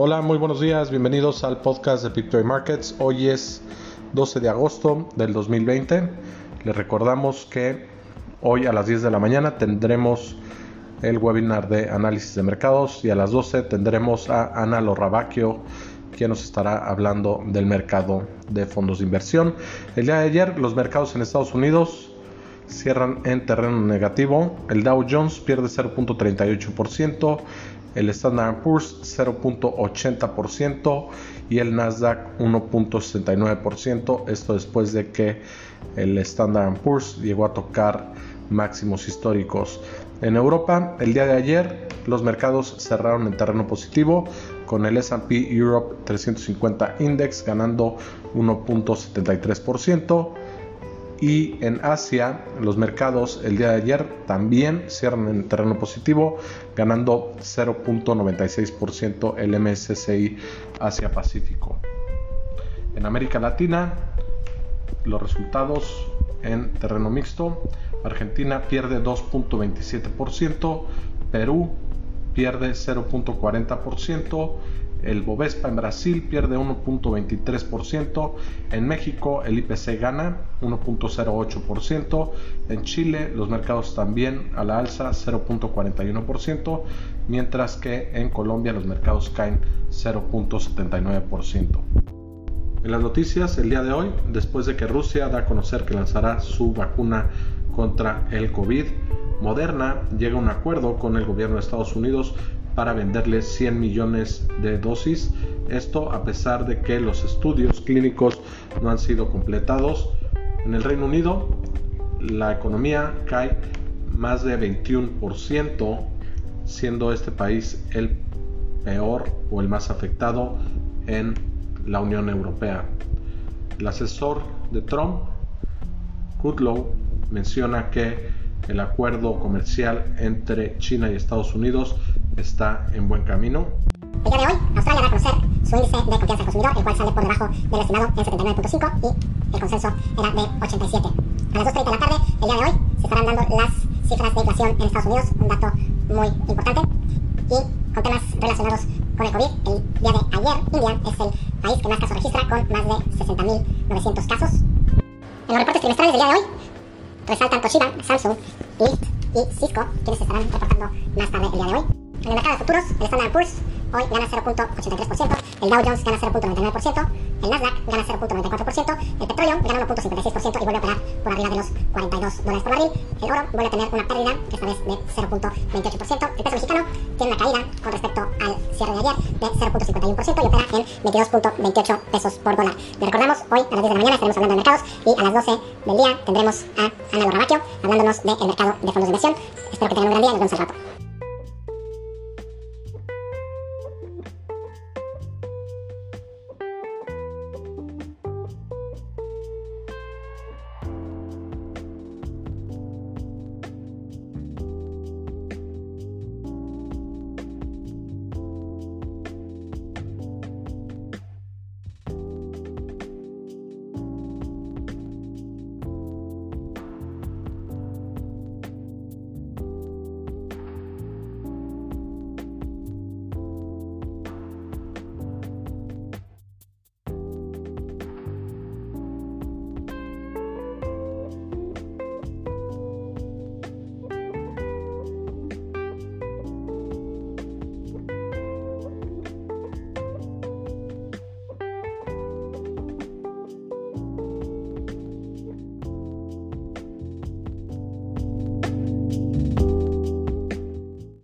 Hola, muy buenos días, bienvenidos al podcast de Victory Markets. Hoy es 12 de agosto del 2020. Les recordamos que hoy a las 10 de la mañana tendremos el webinar de análisis de mercados y a las 12 tendremos a Ana Lorrabaquio quien nos estará hablando del mercado de fondos de inversión. El día de ayer los mercados en Estados Unidos cierran en terreno negativo. El Dow Jones pierde 0.38%, el Standard Poor's 0.80% y el Nasdaq 1.69%. Esto después de que el Standard Poor's llegó a tocar máximos históricos. En Europa, el día de ayer, los mercados cerraron en terreno positivo con el SP Europe 350 Index ganando 1.73%. Y en Asia, los mercados el día de ayer también cierran en terreno positivo, ganando 0.96% el MSCI Asia Pacífico. En América Latina, los resultados en terreno mixto. Argentina pierde 2.27%, Perú pierde 0.40%, el Bovespa en Brasil pierde 1.23%, en México el IPC gana 1.08%, en Chile los mercados también a la alza 0.41%, mientras que en Colombia los mercados caen 0.79%. En las noticias el día de hoy, después de que Rusia da a conocer que lanzará su vacuna contra el COVID, Moderna llega a un acuerdo con el gobierno de Estados Unidos para venderle 100 millones de dosis. Esto a pesar de que los estudios clínicos no han sido completados. En el Reino Unido la economía cae más de 21%, siendo este país el peor o el más afectado en la Unión Europea. El asesor de Trump, Kudlow, menciona que el acuerdo comercial entre China y Estados Unidos está en buen camino. El día de hoy, Australia da a conocer su índice de confianza del consumidor, el cual sale por debajo del estimado en 79.5 y el consenso era de 87. A las 2.30 de la tarde, el día de hoy, se estarán dando las cifras de inflación en Estados Unidos, un dato muy importante. Y con temas relacionados con el COVID, el día de ayer, India es el país que más casos registra, con más de 60.900 casos. En los reportes trimestrales del día de hoy, resaltan Toshiba, Samsung, Lyft y Cisco, quienes estarán reportando más tarde el día de hoy. En el mercado de futuros, el Standard Poor's hoy gana 0.83%, el Dow Jones gana 0.99%, el Nasdaq gana 0.94%, el petróleo gana 1.56% y vuelve a operar por arriba de los 42 dólares por barril, el oro vuelve a tener una pérdida, esta vez de 0.28%, el peso mexicano tiene una caída con respecto al cierre de ayer de 0.51% y opera en 22.28 pesos por dólar. Le recordamos, hoy a las 10 de la mañana estaremos hablando de mercados y a las 12 del día tendremos a Ana Lorrabaquio hablándonos del mercado de fondos de inversión. Espero que tengan un gran día y nos vemos al rato.